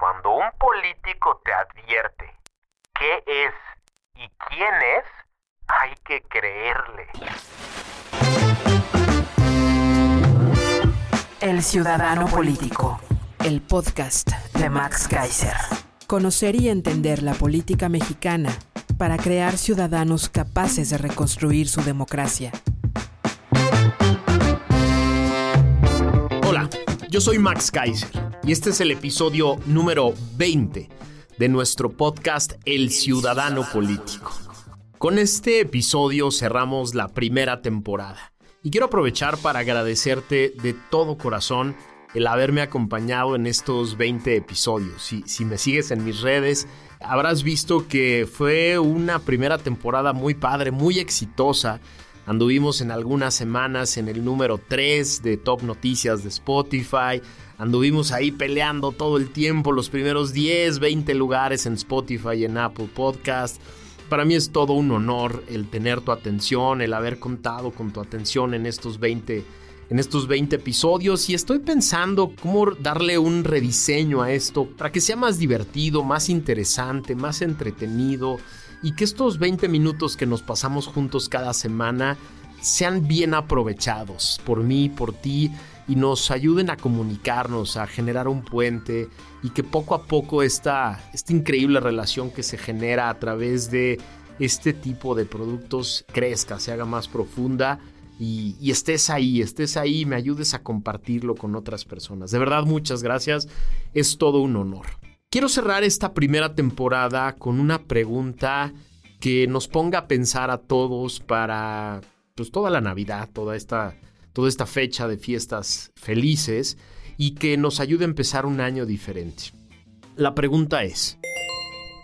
Cuando un político te advierte qué es y quién es, hay que creerle. El Ciudadano Político, el podcast de Max Kaiser. Conocer y entender la política mexicana para crear ciudadanos capaces de reconstruir su democracia. Hola, yo soy Max Kaiser y este es el episodio número 20 de nuestro podcast El Ciudadano Político. Con este episodio cerramos la primera temporada y quiero aprovechar para agradecerte de todo corazón el haberme acompañado en estos 20 episodios. Si, si me sigues en mis redes, habrás visto que fue una primera temporada muy padre, muy exitosa. Anduvimos en algunas semanas en el número 3 de Top Noticias de Spotify. Anduvimos ahí peleando todo el tiempo los primeros 10, 20 lugares en Spotify y en Apple Podcast. Para mí es todo un honor el tener tu atención, el haber contado con tu atención en estos 20 en estos 20 episodios y estoy pensando cómo darle un rediseño a esto para que sea más divertido, más interesante, más entretenido y que estos 20 minutos que nos pasamos juntos cada semana sean bien aprovechados por mí, por ti y nos ayuden a comunicarnos, a generar un puente y que poco a poco esta, esta increíble relación que se genera a través de este tipo de productos crezca, se haga más profunda y, estés ahí, estés ahí, me ayudes a compartirlo con otras personas. De verdad, muchas gracias, es todo un honor. Quiero cerrar esta primera temporada con una pregunta que nos ponga a pensar a todos para pues, toda la Navidad, toda esta toda esta fecha de fiestas felices y que nos ayude a empezar un año diferente. La pregunta es,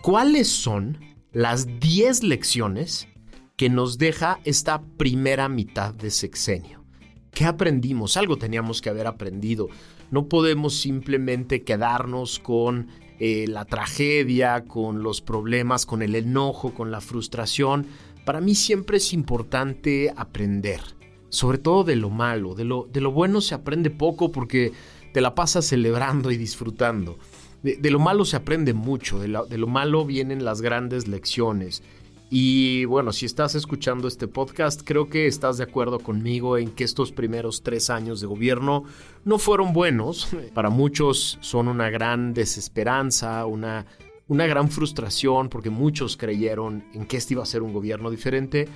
¿cuáles son las 10 lecciones que nos deja esta primera mitad de sexenio? ¿Qué aprendimos? Algo teníamos que haber aprendido. No podemos simplemente quedarnos con eh, la tragedia, con los problemas, con el enojo, con la frustración. Para mí siempre es importante aprender sobre todo de lo malo. De lo, de lo bueno se aprende poco porque te la pasas celebrando y disfrutando. De, lo malo se aprende mucho, de, de lo malo vienen las grandes lecciones. Y bueno, si estás escuchando este podcast, creo que estás de acuerdo conmigo en que estos primeros tres años de gobierno no fueron buenos. Para muchos son una gran desesperanza, una, una gran frustración, porque muchos creyeron en que este iba a ser un gobierno diferente.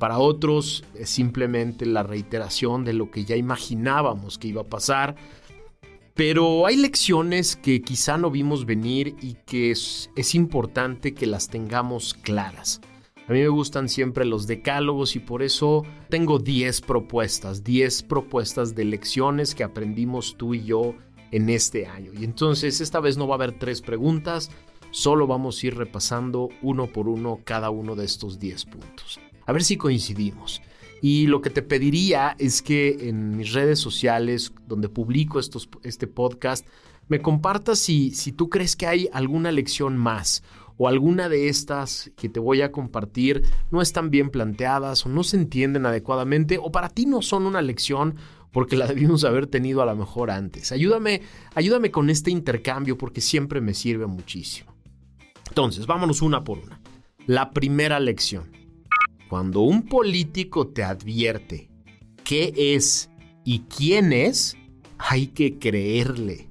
Para otros es simplemente la reiteración de lo que ya imaginábamos que iba a pasar. Pero hay lecciones que quizá no vimos venir y que es, importante que las tengamos claras. A mí me gustan siempre los decálogos y por eso tengo 10 propuestas, 10 propuestas de lecciones que aprendimos tú y yo en este año. Y entonces esta vez no va a haber tres preguntas, solo vamos a ir repasando uno por uno cada uno de estos 10 puntos a ver si coincidimos. Y lo que te pediría es que en mis redes sociales, donde publico estos, este podcast, me compartas si, si tú crees que hay alguna lección más o alguna de estas que te voy a compartir no están bien planteadas o no se entienden adecuadamente o para ti no son una lección porque la debimos haber tenido a lo mejor antes. Ayúdame, ayúdame con este intercambio porque siempre me sirve muchísimo. Entonces, vámonos una por una. La primera lección. Cuando un político te advierte qué es y quién es, hay que creerle.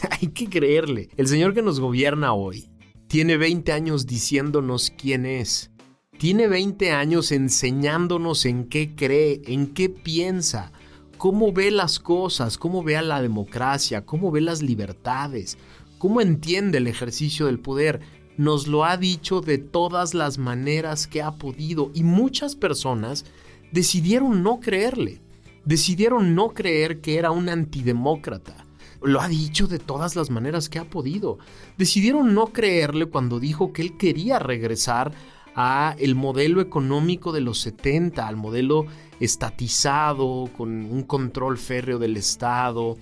hay que creerle. El señor que nos gobierna hoy tiene 20 años diciéndonos quién es. Tiene 20 años enseñándonos en qué cree, en qué piensa, cómo ve las cosas, cómo ve a la democracia, cómo ve las libertades, cómo entiende el ejercicio del poder nos lo ha dicho de todas las maneras que ha podido y muchas personas decidieron no creerle, decidieron no creer que era un antidemócrata, lo ha dicho de todas las maneras que ha podido. Decidieron no creerle cuando dijo que él quería regresar a el modelo económico de los 70, al modelo estatizado, con un control férreo del Estado.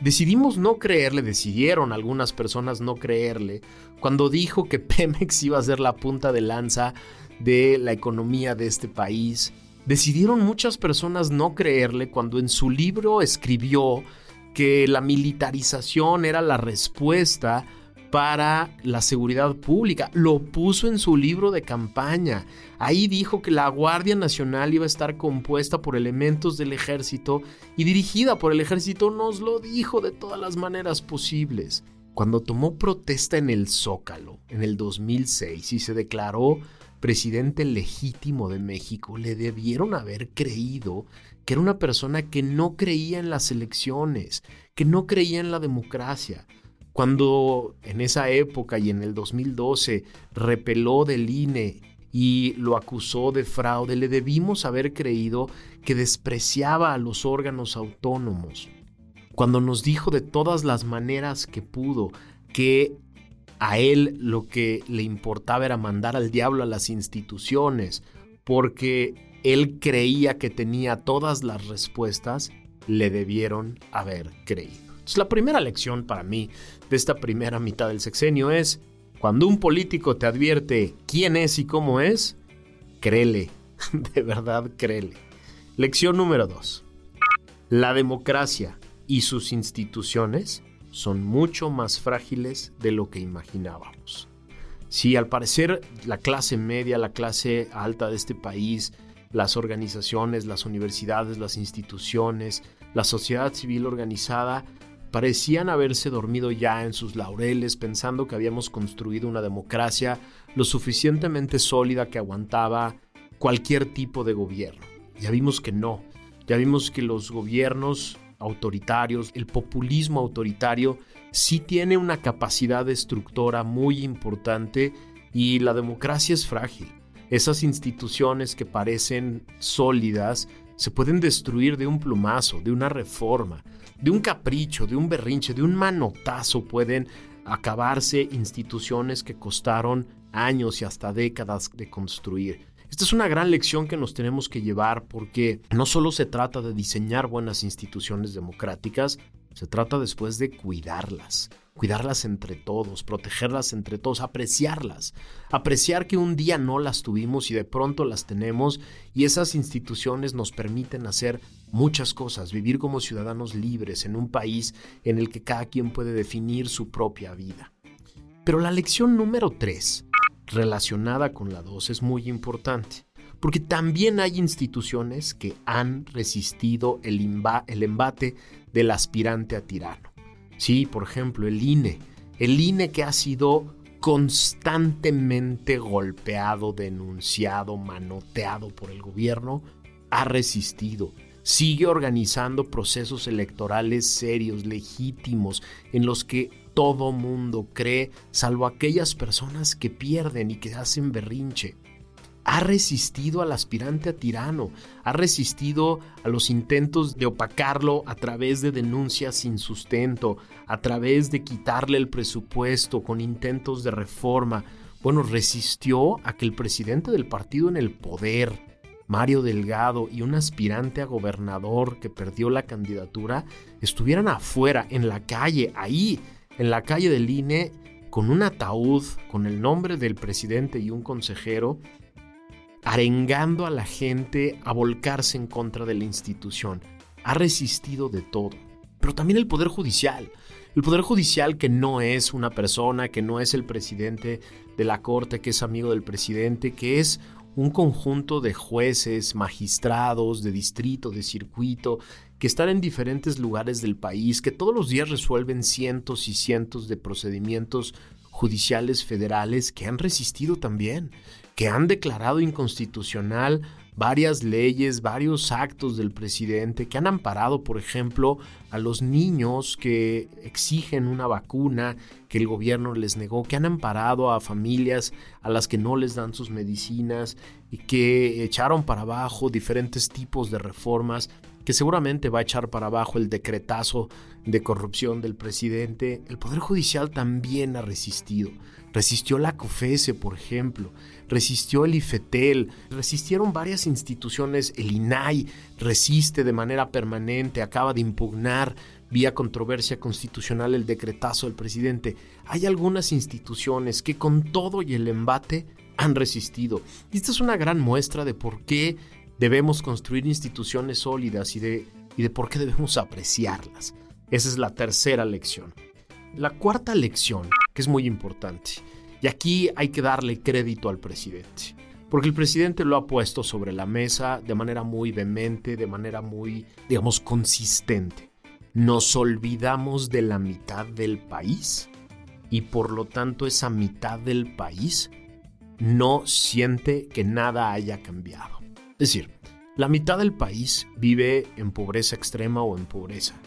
Decidimos no creerle, decidieron algunas personas no creerle, cuando dijo que Pemex iba a ser la punta de lanza de la economía de este país. Decidieron muchas personas no creerle cuando en su libro escribió que la militarización era la respuesta para la seguridad pública. Lo puso en su libro de campaña. Ahí dijo que la Guardia Nacional iba a estar compuesta por elementos del ejército y dirigida por el ejército. Nos lo dijo de todas las maneras posibles. Cuando tomó protesta en el Zócalo en el 2006 y se declaró presidente legítimo de México, le debieron haber creído que era una persona que no creía en las elecciones, que no creía en la democracia. Cuando en esa época y en el 2012 repeló del INE y lo acusó de fraude, le debimos haber creído que despreciaba a los órganos autónomos. Cuando nos dijo de todas las maneras que pudo que a él lo que le importaba era mandar al diablo a las instituciones, porque él creía que tenía todas las respuestas, le debieron haber creído. Entonces, la primera lección para mí de esta primera mitad del sexenio es, cuando un político te advierte quién es y cómo es, créele, de verdad créele. Lección número dos. La democracia y sus instituciones son mucho más frágiles de lo que imaginábamos. Si al parecer la clase media, la clase alta de este país, las organizaciones, las universidades, las instituciones, la sociedad civil organizada parecían haberse dormido ya en sus laureles pensando que habíamos construido una democracia lo suficientemente sólida que aguantaba cualquier tipo de gobierno. Ya vimos que no, ya vimos que los gobiernos autoritarios, el populismo autoritario, sí tiene una capacidad destructora muy importante y la democracia es frágil. Esas instituciones que parecen sólidas se pueden destruir de un plumazo, de una reforma, de un capricho, de un berrinche, de un manotazo pueden acabarse instituciones que costaron años y hasta décadas de construir. Esta es una gran lección que nos tenemos que llevar porque no solo se trata de diseñar buenas instituciones democráticas, se trata después de cuidarlas, cuidarlas entre todos, protegerlas entre todos, apreciarlas, apreciar que un día no las tuvimos y de pronto las tenemos y esas instituciones nos permiten hacer muchas cosas, vivir como ciudadanos libres en un país en el que cada quien puede definir su propia vida. Pero la lección número 3, relacionada con la 2, es muy importante, porque también hay instituciones que han resistido el, el embate del aspirante a tirano. Sí, por ejemplo, el INE. El INE que ha sido constantemente golpeado, denunciado, manoteado por el gobierno, ha resistido. Sigue organizando procesos electorales serios, legítimos, en los que todo mundo cree, salvo aquellas personas que pierden y que hacen berrinche ha resistido al aspirante a tirano, ha resistido a los intentos de opacarlo a través de denuncias sin sustento, a través de quitarle el presupuesto con intentos de reforma. Bueno, resistió a que el presidente del partido en el poder, Mario Delgado, y un aspirante a gobernador que perdió la candidatura, estuvieran afuera, en la calle, ahí, en la calle del INE, con un ataúd, con el nombre del presidente y un consejero, arengando a la gente a volcarse en contra de la institución. Ha resistido de todo. Pero también el Poder Judicial. El Poder Judicial que no es una persona, que no es el presidente de la Corte, que es amigo del presidente, que es un conjunto de jueces, magistrados, de distrito, de circuito, que están en diferentes lugares del país, que todos los días resuelven cientos y cientos de procedimientos judiciales federales que han resistido también, que han declarado inconstitucional varias leyes, varios actos del presidente que han amparado, por ejemplo, a los niños que exigen una vacuna, que el gobierno les negó, que han amparado a familias a las que no les dan sus medicinas y que echaron para abajo diferentes tipos de reformas que seguramente va a echar para abajo el decretazo de corrupción del presidente, el Poder Judicial también ha resistido. Resistió la COFESE, por ejemplo, resistió el IFETEL, resistieron varias instituciones, el INAI resiste de manera permanente, acaba de impugnar vía controversia constitucional el decretazo del presidente. Hay algunas instituciones que con todo y el embate han resistido. Y esta es una gran muestra de por qué debemos construir instituciones sólidas y de, y de por qué debemos apreciarlas. Esa es la tercera lección. La cuarta lección, que es muy importante, y aquí hay que darle crédito al presidente, porque el presidente lo ha puesto sobre la mesa de manera muy vehemente, de manera muy, digamos, consistente. Nos olvidamos de la mitad del país y por lo tanto esa mitad del país no siente que nada haya cambiado. Es decir, la mitad del país vive en pobreza extrema o en pobreza.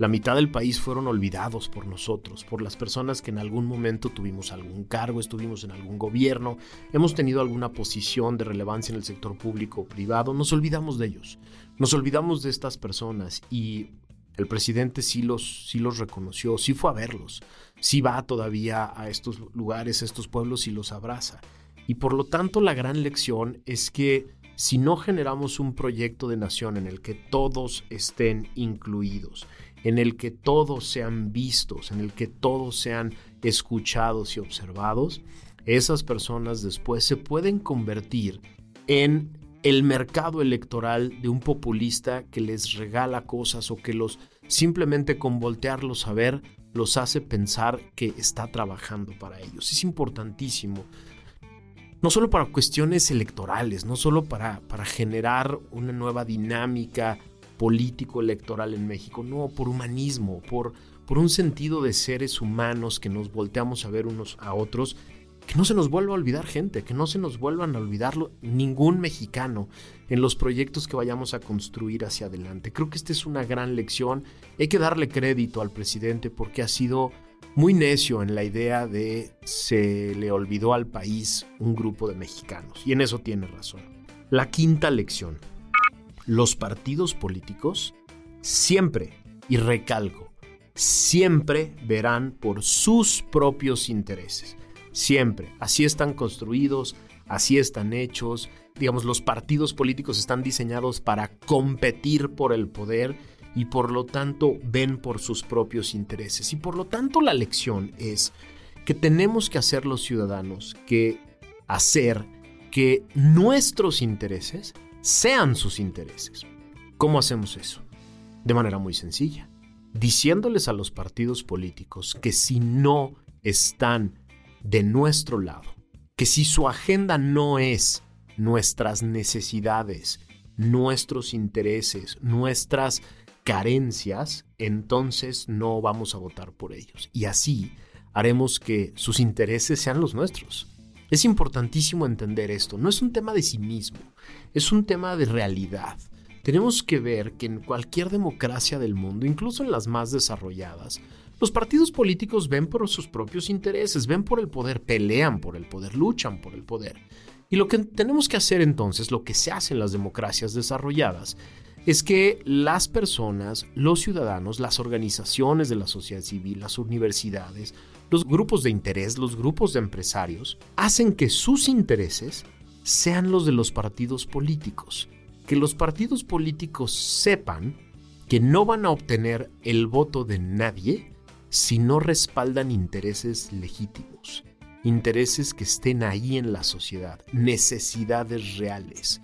La mitad del país fueron olvidados por nosotros, por las personas que en algún momento tuvimos algún cargo, estuvimos en algún gobierno, hemos tenido alguna posición de relevancia en el sector público o privado, nos olvidamos de ellos, nos olvidamos de estas personas y el presidente sí los, sí los reconoció, sí fue a verlos, sí va todavía a estos lugares, a estos pueblos y los abraza. Y por lo tanto la gran lección es que si no generamos un proyecto de nación en el que todos estén incluidos, en el que todos sean vistos, en el que todos sean escuchados y observados, esas personas después se pueden convertir en el mercado electoral de un populista que les regala cosas o que los simplemente con voltearlos a ver los hace pensar que está trabajando para ellos. Es importantísimo no solo para cuestiones electorales, no solo para, para generar una nueva dinámica político-electoral en México, no, por humanismo, por, por un sentido de seres humanos que nos volteamos a ver unos a otros, que no se nos vuelva a olvidar gente, que no se nos vuelvan a olvidarlo ningún mexicano en los proyectos que vayamos a construir hacia adelante. Creo que esta es una gran lección, hay que darle crédito al presidente porque ha sido muy necio en la idea de se le olvidó al país un grupo de mexicanos. Y en eso tiene razón. La quinta lección. Los partidos políticos siempre, y recalco, siempre verán por sus propios intereses. Siempre. Así están construidos, así están hechos. Digamos, los partidos políticos están diseñados para competir por el poder y por lo tanto ven por sus propios intereses. Y por lo tanto la lección es que tenemos que hacer los ciudadanos que hacer que nuestros intereses sean sus intereses. ¿Cómo hacemos eso? De manera muy sencilla, diciéndoles a los partidos políticos que si no están de nuestro lado, que si su agenda no es nuestras necesidades, nuestros intereses, nuestras carencias, entonces no vamos a votar por ellos. Y así haremos que sus intereses sean los nuestros. Es importantísimo entender esto. No es un tema de cinismo, es un tema de realidad. Tenemos que ver que en cualquier democracia del mundo, incluso en las más desarrolladas, los partidos políticos ven por sus propios intereses, ven por el poder, pelean por el poder, luchan por el poder. Y lo que tenemos que hacer entonces, lo que se hace en las democracias desarrolladas, es que las personas, los ciudadanos, las organizaciones de la sociedad civil, las universidades, los grupos de interés, los grupos de empresarios, hacen que sus intereses sean los de los partidos políticos. Que los partidos políticos sepan que no van a obtener el voto de nadie si no respaldan intereses legítimos, intereses que estén ahí en la sociedad, necesidades reales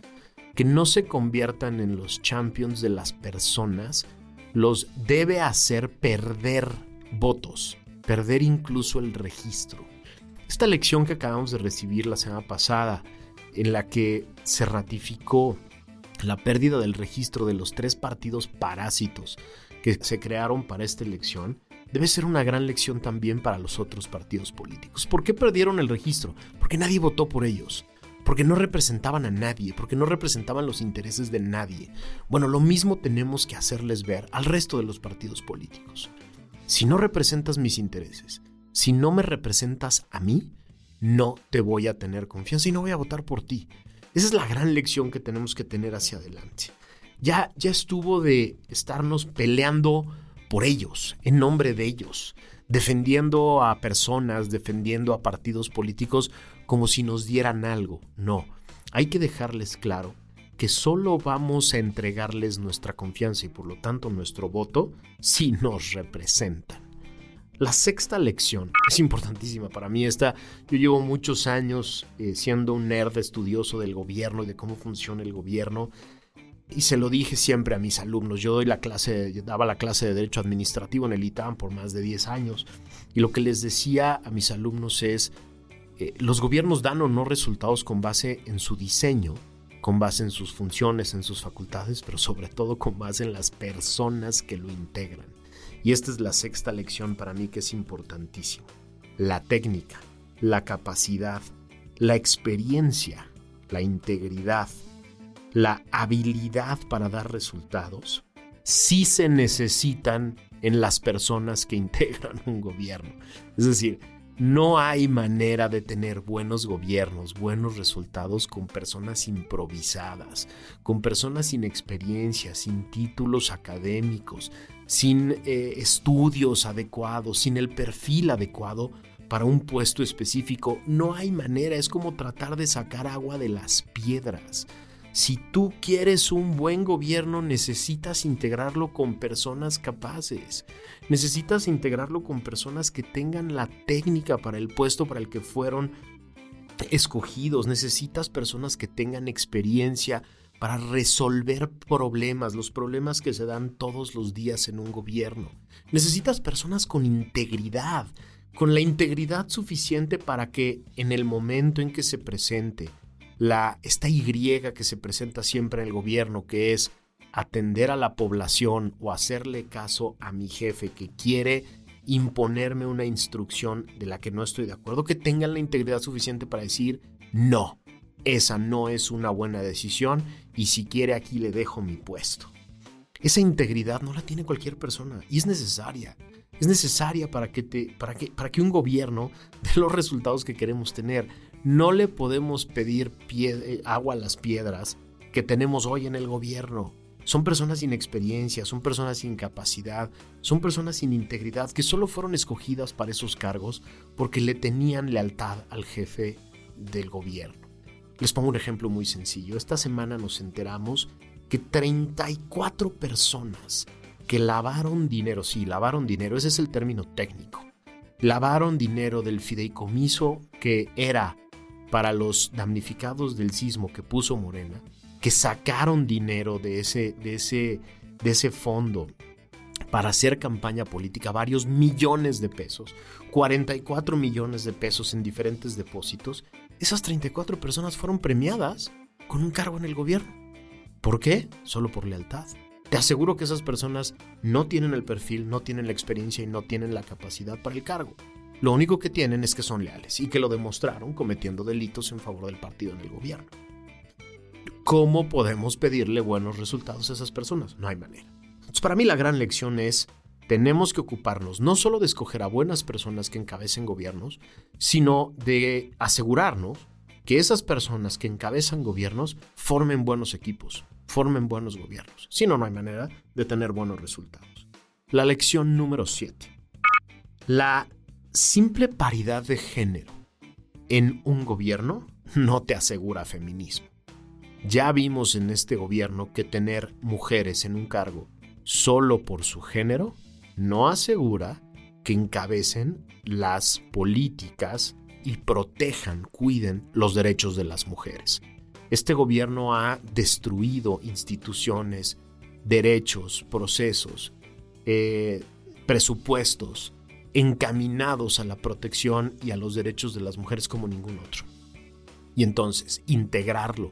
que no se conviertan en los champions de las personas, los debe hacer perder votos, perder incluso el registro. Esta lección que acabamos de recibir la semana pasada, en la que se ratificó la pérdida del registro de los tres partidos parásitos que se crearon para esta elección, debe ser una gran lección también para los otros partidos políticos. ¿Por qué perdieron el registro? Porque nadie votó por ellos porque no representaban a nadie, porque no representaban los intereses de nadie. Bueno, lo mismo tenemos que hacerles ver al resto de los partidos políticos. Si no representas mis intereses, si no me representas a mí, no te voy a tener confianza y no voy a votar por ti. Esa es la gran lección que tenemos que tener hacia adelante. Ya, ya estuvo de estarnos peleando por ellos, en nombre de ellos, defendiendo a personas, defendiendo a partidos políticos como si nos dieran algo. No, hay que dejarles claro que solo vamos a entregarles nuestra confianza y por lo tanto nuestro voto si nos representan. La sexta lección es importantísima para mí. Esta, yo llevo muchos años eh, siendo un nerd estudioso del gobierno y de cómo funciona el gobierno. Y se lo dije siempre a mis alumnos. Yo doy la clase, daba la clase de Derecho Administrativo en el ITAM por más de 10 años. Y lo que les decía a mis alumnos es, eh, los gobiernos dan o no resultados con base en su diseño, con base en sus funciones, en sus facultades, pero sobre todo con base en las personas que lo integran. Y esta es la sexta lección para mí que es importantísima. La técnica, la capacidad, la experiencia, la integridad, la habilidad para dar resultados, sí se necesitan en las personas que integran un gobierno. Es decir, no hay manera de tener buenos gobiernos, buenos resultados con personas improvisadas, con personas sin experiencia, sin títulos académicos, sin eh, estudios adecuados, sin el perfil adecuado para un puesto específico. No hay manera, es como tratar de sacar agua de las piedras. Si tú quieres un buen gobierno, necesitas integrarlo con personas capaces. Necesitas integrarlo con personas que tengan la técnica para el puesto para el que fueron escogidos. Necesitas personas que tengan experiencia para resolver problemas, los problemas que se dan todos los días en un gobierno. Necesitas personas con integridad, con la integridad suficiente para que en el momento en que se presente la, esta Y que se presenta siempre en el gobierno, que es atender a la población o hacerle caso a mi jefe que quiere imponerme una instrucción de la que no estoy de acuerdo, que tengan la integridad suficiente para decir no, esa no es una buena decisión y si quiere aquí le dejo mi puesto. Esa integridad no la tiene cualquier persona y es necesaria. Es necesaria para que, te, para que, para que un gobierno dé los resultados que queremos tener. No le podemos pedir eh, agua a las piedras que tenemos hoy en el gobierno. Son personas sin experiencia, son personas sin capacidad, son personas sin integridad que solo fueron escogidas para esos cargos porque le tenían lealtad al jefe del gobierno. Les pongo un ejemplo muy sencillo. Esta semana nos enteramos que 34 personas que lavaron dinero, sí, lavaron dinero, ese es el término técnico, lavaron dinero del fideicomiso que era para los damnificados del sismo que puso Morena, que sacaron dinero de ese, de ese, de ese fondo para hacer campaña política, varios millones de pesos, 44 millones de pesos en diferentes depósitos, esas 34 personas fueron premiadas con un cargo en el gobierno. ¿Por qué? Solo por lealtad. Te aseguro que esas personas no tienen el perfil, no tienen la experiencia y no tienen la capacidad para el cargo. Lo único que tienen es que son leales y que lo demostraron cometiendo delitos en favor del partido en el gobierno. ¿Cómo podemos pedirle buenos resultados a esas personas? No hay manera. Para mí la gran lección es, tenemos que ocuparnos no solo de escoger a buenas personas que encabecen gobiernos, sino de asegurarnos que esas personas que encabezan gobiernos formen buenos equipos, formen buenos gobiernos. Si no, no hay manera de tener buenos resultados. La lección número 7. La simple paridad de género en un gobierno no te asegura feminismo. Ya vimos en este gobierno que tener mujeres en un cargo solo por su género no asegura que encabecen las políticas y protejan, cuiden los derechos de las mujeres. Este gobierno ha destruido instituciones, derechos, procesos, eh, presupuestos encaminados a la protección y a los derechos de las mujeres como ningún otro. Y entonces, integrarlo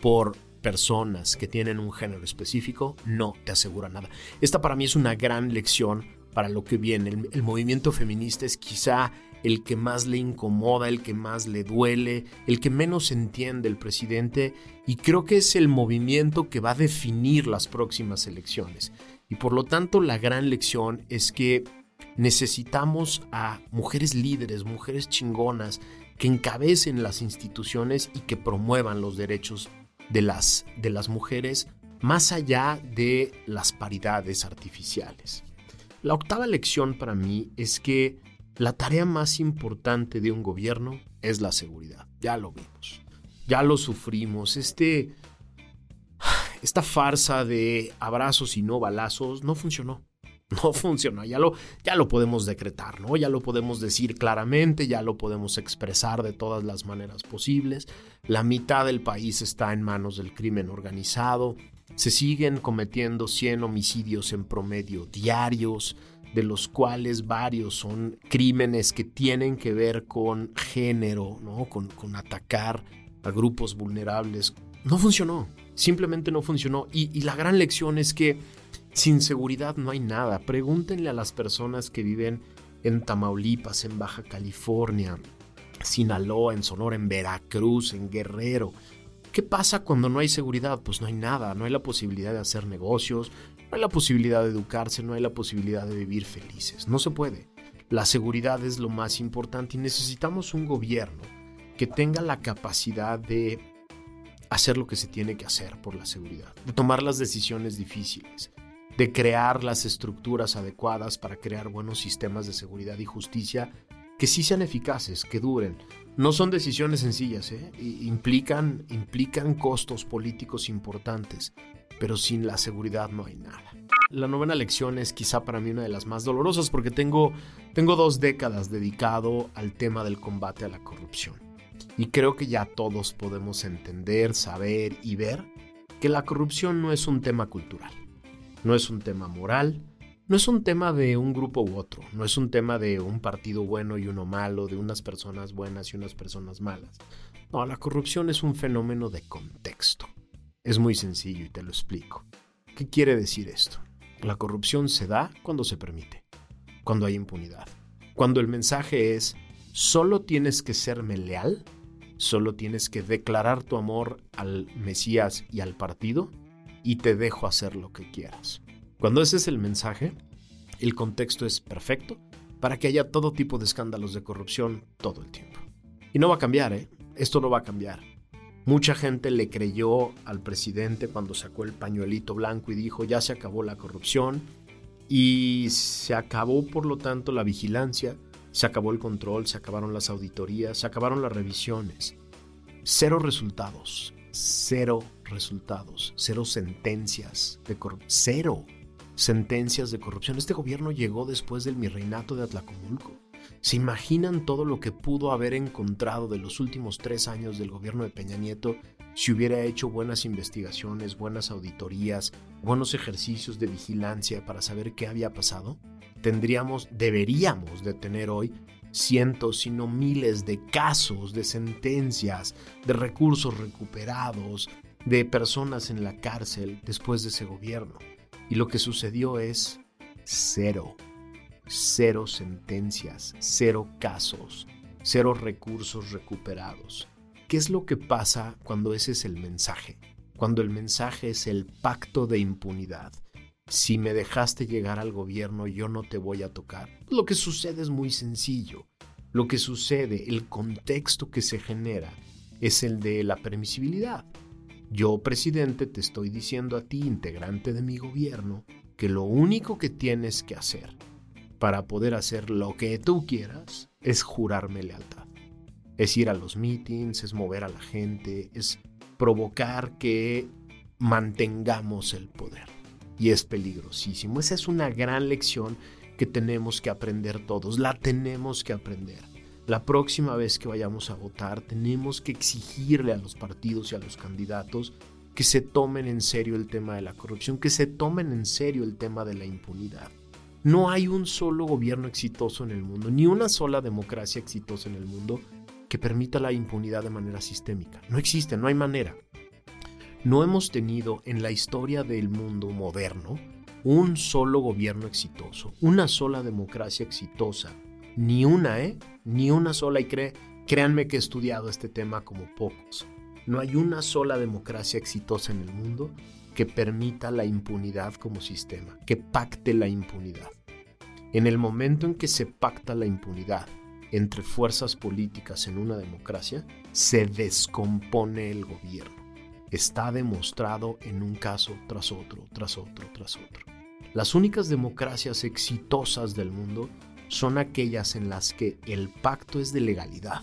por personas que tienen un género específico no te asegura nada. Esta para mí es una gran lección para lo que viene. El, movimiento feminista es quizá el que más le incomoda, el que más le duele, el que menos entiende el presidente y creo que es el movimiento que va a definir las próximas elecciones. Y por lo tanto la gran lección es que Necesitamos a mujeres líderes, mujeres chingonas, que encabecen las instituciones y que promuevan los derechos de las, de las mujeres más allá de las paridades artificiales. La octava lección para mí es que la tarea más importante de un gobierno es la seguridad. Ya lo vimos, ya lo sufrimos. Este, esta farsa de abrazos y no balazos no funcionó. no funciona, ya lo, ya lo podemos decretar, ¿no? Ya lo podemos decir claramente, ya lo podemos expresar de todas las maneras posibles. La mitad del país está en manos del crimen organizado. Se siguen cometiendo 100 homicidios en promedio diarios, de los cuales varios son crímenes que tienen que ver con género, ¿no? Con, con atacar a grupos vulnerables. No funcionó, simplemente no funcionó. y la gran lección es que sin seguridad no hay nada. Pregúntenle a las personas que viven en Tamaulipas, en Baja California, Sinaloa, en Sonora, en Veracruz, en Guerrero. ¿Qué pasa cuando no hay seguridad? Pues no hay nada, no hay la posibilidad de hacer negocios, no hay la posibilidad de educarse, no hay la posibilidad de vivir felices. No se puede. La seguridad es lo más importante y necesitamos un gobierno que tenga la capacidad de hacer lo que se tiene que hacer por la seguridad, de tomar las decisiones difíciles, de crear las estructuras adecuadas para crear buenos sistemas de seguridad y justicia que sí sean eficaces, que duren. No son decisiones sencillas, ¿eh? implican, implican costos políticos importantes, pero sin la seguridad no hay nada. La novena lección es quizá para mí una de las más dolorosas porque tengo, tengo dos décadas dedicado al tema del combate a la corrupción. Y creo que ya todos podemos entender, saber y ver que la corrupción no es un tema cultural no es un tema moral, no es un tema de un grupo u otro, no es un tema de un partido bueno y uno malo, de unas personas buenas y unas personas malas. No, la corrupción es un fenómeno de contexto. Es muy sencillo y te lo explico. ¿Qué quiere decir esto? La corrupción se da cuando se permite, cuando hay impunidad. Cuando el mensaje es, solo tienes que serme leal, solo tienes que declarar tu amor al Mesías y al partido, y te dejo hacer lo que quieras. Cuando ese es el mensaje, el contexto es perfecto para que haya todo tipo de escándalos de corrupción todo el tiempo. Y no va a cambiar, ¿eh? Esto no va a cambiar. Mucha gente le creyó al presidente cuando sacó el pañuelito blanco y dijo ya se acabó la corrupción y se acabó por lo tanto la vigilancia, se acabó el control, se acabaron las auditorías, se acabaron las revisiones. Cero resultados, cero resultados, cero sentencias de corrupción, cero sentencias de corrupción. Este gobierno llegó después del mirreinato de Atlacomulco. ¿Se imaginan todo lo que pudo haber encontrado de los últimos tres años del gobierno de Peña Nieto si hubiera hecho buenas investigaciones, buenas auditorías, buenos ejercicios de vigilancia para saber qué había pasado? Tendríamos, deberíamos de tener hoy cientos, sino miles de casos, de sentencias, de recursos recuperados, de personas en la cárcel después de ese gobierno. Y lo que sucedió es cero, cero sentencias, cero casos, cero recursos recuperados. ¿Qué es lo que pasa cuando ese es el mensaje? Cuando el mensaje es el pacto de impunidad. Si me dejaste llegar al gobierno, yo no te voy a tocar. Lo que sucede es muy sencillo. Lo que sucede, el contexto que se genera, es el de la permisibilidad. Yo, presidente, te estoy diciendo a ti, integrante de mi gobierno, que lo único que tienes que hacer para poder hacer lo que tú quieras es jurarme lealtad. Es ir a los meetings, es mover a la gente, es provocar que mantengamos el poder. Y es peligrosísimo. Esa es una gran lección que tenemos que aprender todos. La tenemos que aprender. La próxima vez que vayamos a votar tenemos que exigirle a los partidos y a los candidatos que se tomen en serio el tema de la corrupción, que se tomen en serio el tema de la impunidad. No hay un solo gobierno exitoso en el mundo, ni una sola democracia exitosa en el mundo que permita la impunidad de manera sistémica. No existe, no hay manera. No hemos tenido en la historia del mundo moderno un solo gobierno exitoso, una sola democracia exitosa ni una, ¿eh? Ni una sola. Y créanme que he estudiado este tema como pocos. No hay una sola democracia exitosa en el mundo que permita la impunidad como sistema, que pacte la impunidad. En el momento en que se pacta la impunidad entre fuerzas políticas en una democracia, se descompone el gobierno. Está demostrado en un caso tras otro, tras otro, tras otro. Las únicas democracias exitosas del mundo son aquellas en las que el pacto es de legalidad,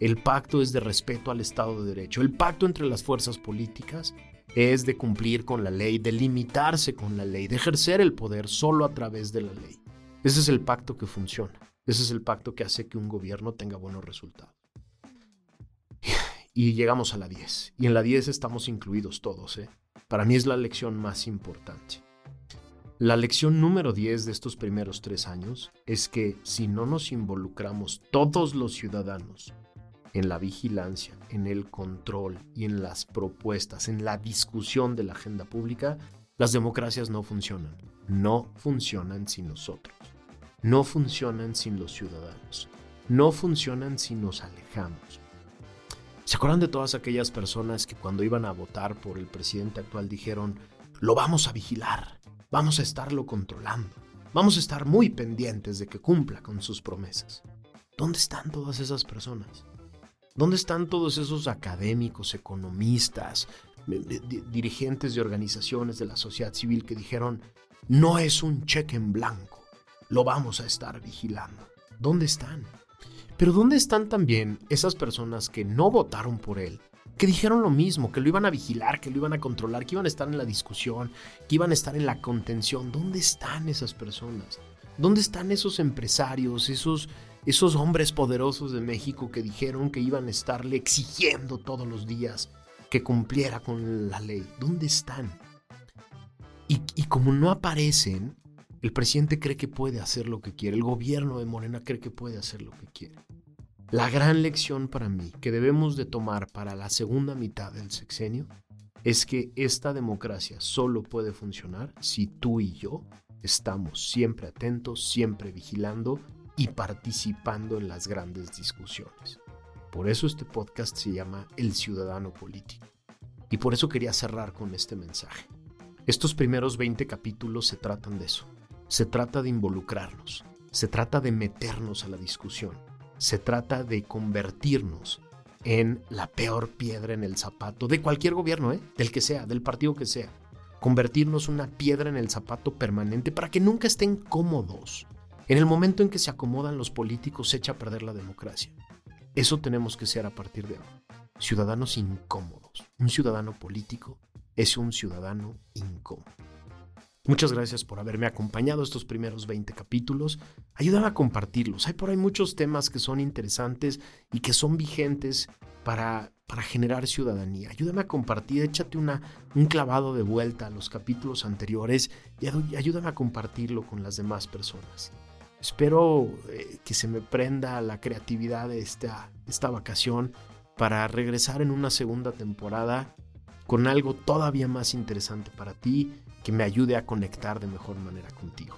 el pacto es de respeto al Estado de Derecho, el pacto entre las fuerzas políticas es de cumplir con la ley, de limitarse con la ley, de ejercer el poder solo a través de la ley. Ese es el pacto que funciona, ese es el pacto que hace que un gobierno tenga buenos resultados. Y llegamos a la 10, y en la 10 estamos incluidos todos. ¿eh? Para mí es la lección más importante. La lección número 10 de estos primeros tres años es que si no nos involucramos todos los ciudadanos en la vigilancia, en el control y en las propuestas, en la discusión de la agenda pública, las democracias no funcionan. No funcionan sin nosotros. No funcionan sin los ciudadanos. No funcionan si nos alejamos. ¿Se acuerdan de todas aquellas personas que cuando iban a votar por el presidente actual dijeron, lo vamos a vigilar, vamos a estarlo controlando, vamos a estar muy pendientes de que cumpla con sus promesas? ¿Dónde están todas esas personas? ¿Dónde están todos esos académicos, economistas, dirigentes de organizaciones de la sociedad civil que dijeron, no es un cheque en blanco, lo vamos a estar vigilando? ¿Dónde están? Pero ¿dónde están también esas personas que no votaron por él? Que dijeron lo mismo, que lo iban a vigilar, que lo iban a controlar, que iban a estar en la discusión, que iban a estar en la contención. ¿Dónde están esas personas? ¿Dónde están esos empresarios, esos esos hombres poderosos de México que dijeron que iban a estarle exigiendo todos los días que cumpliera con la ley. ¿Dónde están? Y, y, como no aparecen, el presidente cree que puede hacer lo que quiere, el gobierno de Morena cree que puede hacer lo que quiere. La gran lección para mí que debemos de tomar para la segunda mitad del sexenio es que esta democracia solo puede funcionar si tú y yo estamos siempre atentos, siempre vigilando y participando en las grandes discusiones. Por eso este podcast se llama El Ciudadano Político. Y por eso quería cerrar con este mensaje. Estos primeros 20 capítulos se tratan de eso. Se trata de involucrarnos. Se trata de meternos a la discusión. Se trata de convertirnos en la peor piedra en el zapato de cualquier gobierno, ¿eh? del que sea, del partido que sea. Convertirnos una piedra en el zapato permanente para que nunca estén cómodos en el momento en que se acomodan los políticos se echa a perder la democracia. Eso tenemos que ser a partir de ahora. Ciudadanos incómodos. Un ciudadano político es un ciudadano incómodo. Muchas gracias por haberme acompañado estos primeros 20 capítulos. Ayúdame a compartirlos. Hay por ahí muchos temas que son interesantes y que son vigentes para, para generar ciudadanía. Ayúdame a compartir, échate una, un clavado de vuelta a los capítulos anteriores y ayúdame a compartirlo con las demás personas. Espero eh, que se me prenda la creatividad de esta, esta vacación para regresar en una segunda temporada con algo todavía más interesante para ti que me ayude a conectar de mejor manera contigo.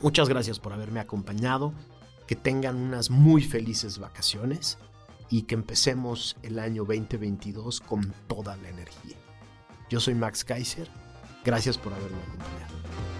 Muchas gracias por haberme acompañado, que tengan unas muy felices vacaciones y que empecemos el año 2022 con toda la energía. Yo soy Max Kaiser, gracias por haberme acompañado.